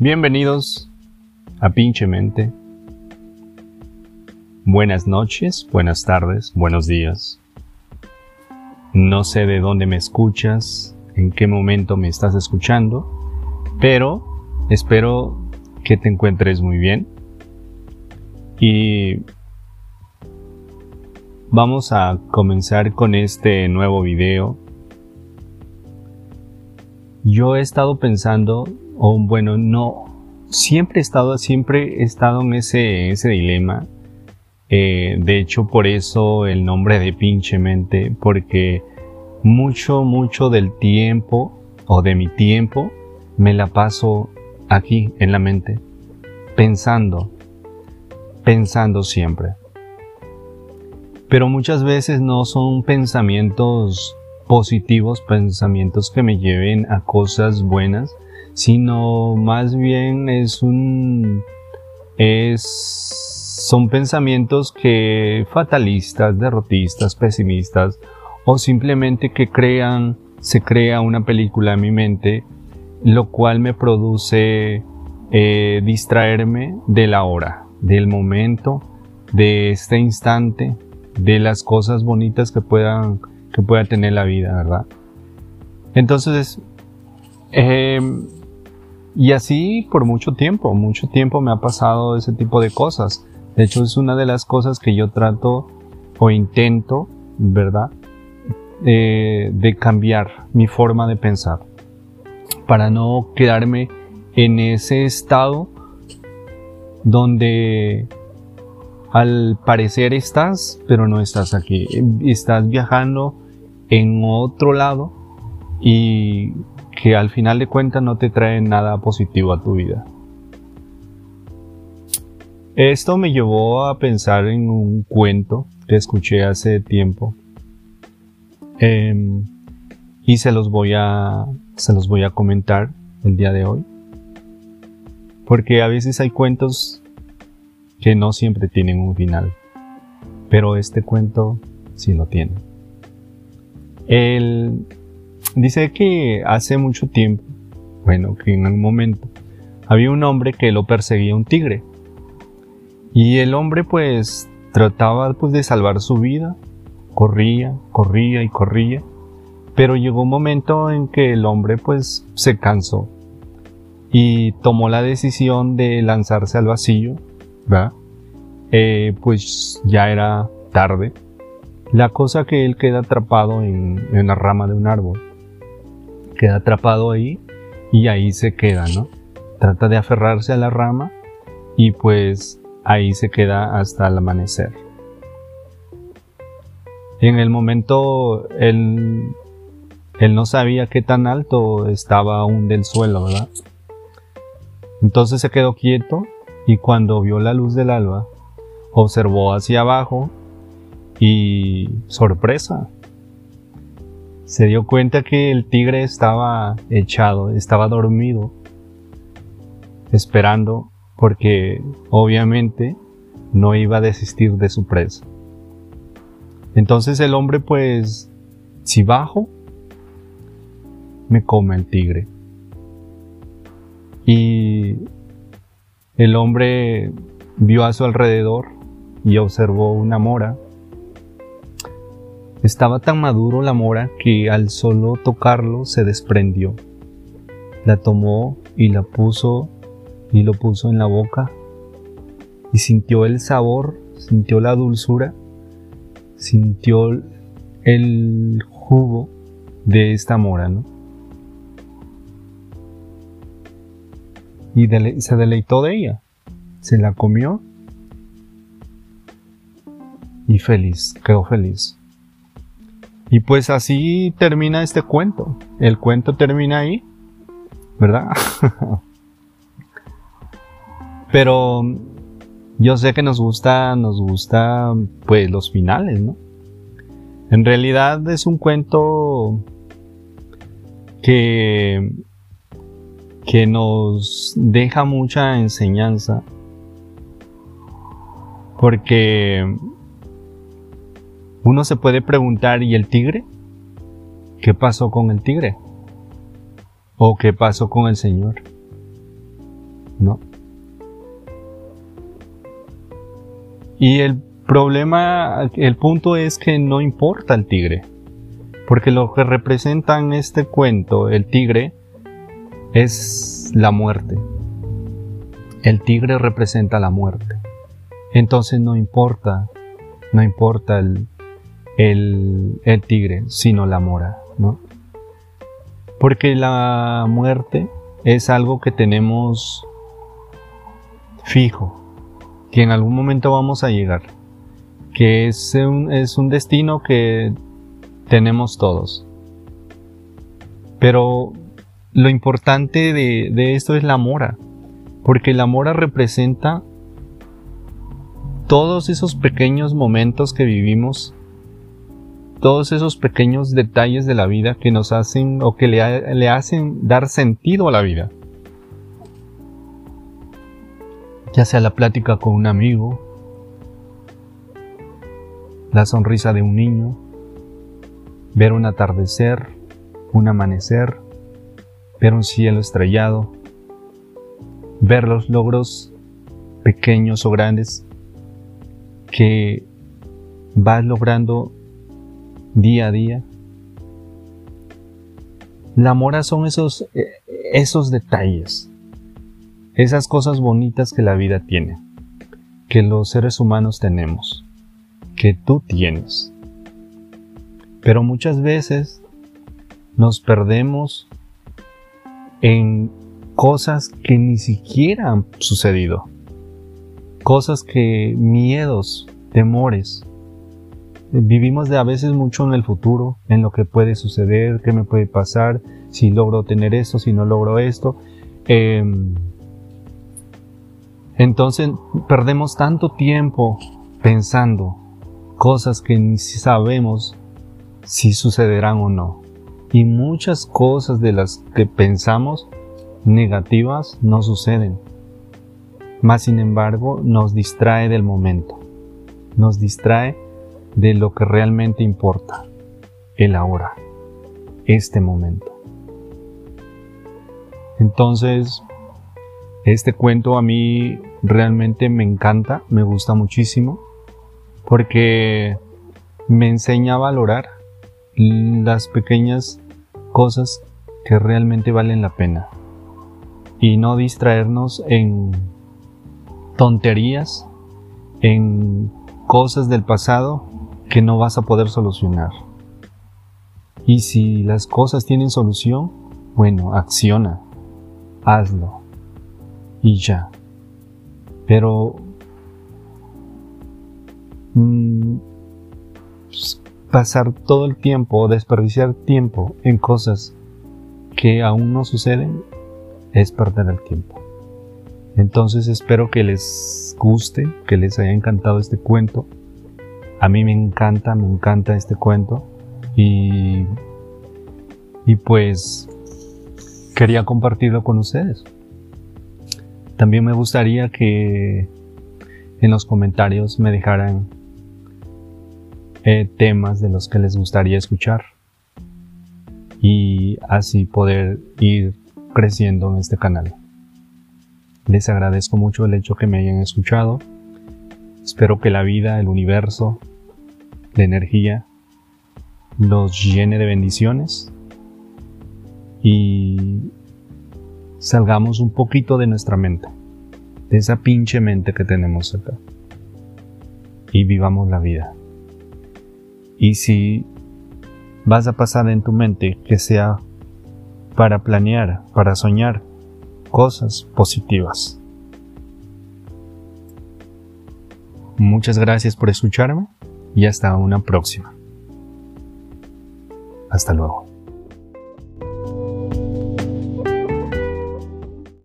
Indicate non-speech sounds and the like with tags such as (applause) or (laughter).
Bienvenidos a Pinche Mente. Buenas noches, buenas tardes, buenos días. No sé de dónde me escuchas, en qué momento me estás escuchando, pero espero que te encuentres muy bien. Y vamos a comenzar con este nuevo video. Yo he estado pensando, bueno, no, siempre he estado, siempre he estado en ese, ese dilema eh, de hecho, por eso el nombre de pinche mente, porque mucho, mucho del tiempo o de mi tiempo me la paso aquí en la mente, pensando, pensando siempre. Pero muchas veces no son pensamientos positivos, pensamientos que me lleven a cosas buenas, sino más bien es un, es son pensamientos que fatalistas, derrotistas, pesimistas o simplemente que crean, se crea una película en mi mente, lo cual me produce eh, distraerme de la hora, del momento, de este instante, de las cosas bonitas que puedan, que pueda tener la vida, ¿verdad? Entonces, em, y así por mucho tiempo, mucho tiempo me ha pasado ese tipo de cosas. De hecho, es una de las cosas que yo trato o intento, ¿verdad? Eh, de cambiar mi forma de pensar para no quedarme en ese estado donde al parecer estás, pero no estás aquí. Estás viajando en otro lado y que al final de cuentas no te trae nada positivo a tu vida. Esto me llevó a pensar en un cuento que escuché hace tiempo. Em, y se los voy a se los voy a comentar el día de hoy. Porque a veces hay cuentos que no siempre tienen un final. Pero este cuento sí lo tiene. Él dice que hace mucho tiempo, bueno, que en un momento, había un hombre que lo perseguía un tigre. Y el hombre pues trataba pues de salvar su vida, corría, corría y corría, pero llegó un momento en que el hombre pues se cansó y tomó la decisión de lanzarse al vacío, ¿verdad? Eh, pues ya era tarde. La cosa que él queda atrapado en, en la rama de un árbol. Queda atrapado ahí y ahí se queda, ¿no? Trata de aferrarse a la rama y pues ahí se queda hasta el amanecer. en el momento él, él no sabía qué tan alto estaba aún del suelo, ¿verdad? Entonces se quedó quieto y cuando vio la luz del alba, observó hacia abajo y sorpresa. Se dio cuenta que el tigre estaba echado, estaba dormido, esperando porque obviamente no iba a desistir de su presa. Entonces el hombre pues, si bajo, me come el tigre. Y el hombre vio a su alrededor y observó una mora. Estaba tan maduro la mora que al solo tocarlo se desprendió. La tomó y la puso y lo puso en la boca y sintió el sabor, sintió la dulzura, sintió el jugo de esta mora, ¿no? Y se deleitó de ella, se la comió y feliz, quedó feliz. Y pues así termina este cuento. El cuento termina ahí, ¿verdad? (laughs) Pero yo sé que nos gusta, nos gusta, pues los finales, ¿no? En realidad es un cuento que, que nos deja mucha enseñanza porque uno se puede preguntar, ¿y el tigre? ¿Qué pasó con el tigre? ¿O qué pasó con el Señor? ¿no? Y el problema, el punto es que no importa el tigre, porque lo que representa en este cuento el tigre es la muerte. El tigre representa la muerte. Entonces no importa, no importa el, el, el tigre, sino la mora, ¿no? Porque la muerte es algo que tenemos fijo, que en algún momento vamos a llegar, que es un, es un destino que tenemos todos. Pero lo importante de, de esto es la mora, porque la mora representa todos esos pequeños momentos que vivimos todos esos pequeños detalles de la vida que nos hacen o que le, le hacen dar sentido a la vida. Ya sea la plática con un amigo, la sonrisa de un niño, ver un atardecer, un amanecer, ver un cielo estrellado, ver los logros pequeños o grandes que vas logrando día a día. La mora son esos, eh, esos detalles, esas cosas bonitas que la vida tiene, que los seres humanos tenemos, que tú tienes. Pero muchas veces nos perdemos en cosas que ni siquiera han sucedido, cosas que miedos, temores, vivimos de a veces mucho en el futuro, en lo que puede suceder, qué me puede pasar, si logro tener esto, si no logro esto. Em, entonces perdemos tanto tiempo pensando cosas que ni sabemos si sucederán o no. Y muchas cosas de las que pensamos negativas no suceden. Más sin embargo nos distrae del momento. Nos distrae de lo que realmente importa, el ahora, este momento. Entonces, este cuento a mí realmente me encanta, me gusta muchísimo, porque me enseña a valorar las pequeñas cosas que realmente valen la pena y no distraernos en tonterías, en cosas del pasado que no vas a poder solucionar. Y si las cosas tienen solución, bueno, acciona, hazlo y ya. Pero mm, pasar todo el tiempo o desperdiciar tiempo en cosas que aún no suceden es perder el tiempo. Entonces espero que les guste, que les haya encantado este cuento a mí me encanta, me encanta este cuento y, y pues quería compartirlo con ustedes. También me gustaría que en los comentarios me dejaran eh, temas de los que les gustaría escuchar y así poder ir creciendo en este canal. Les agradezco mucho el hecho que me hayan escuchado. Espero que la vida, el universo, de energía los llene de bendiciones y salgamos un poquito de nuestra mente, de esa pinche mente que tenemos acá y vivamos la vida. Y si vas a pasar en tu mente que sea para planear, para soñar cosas positivas. Muchas gracias por escucharme y hasta una próxima. Hasta luego.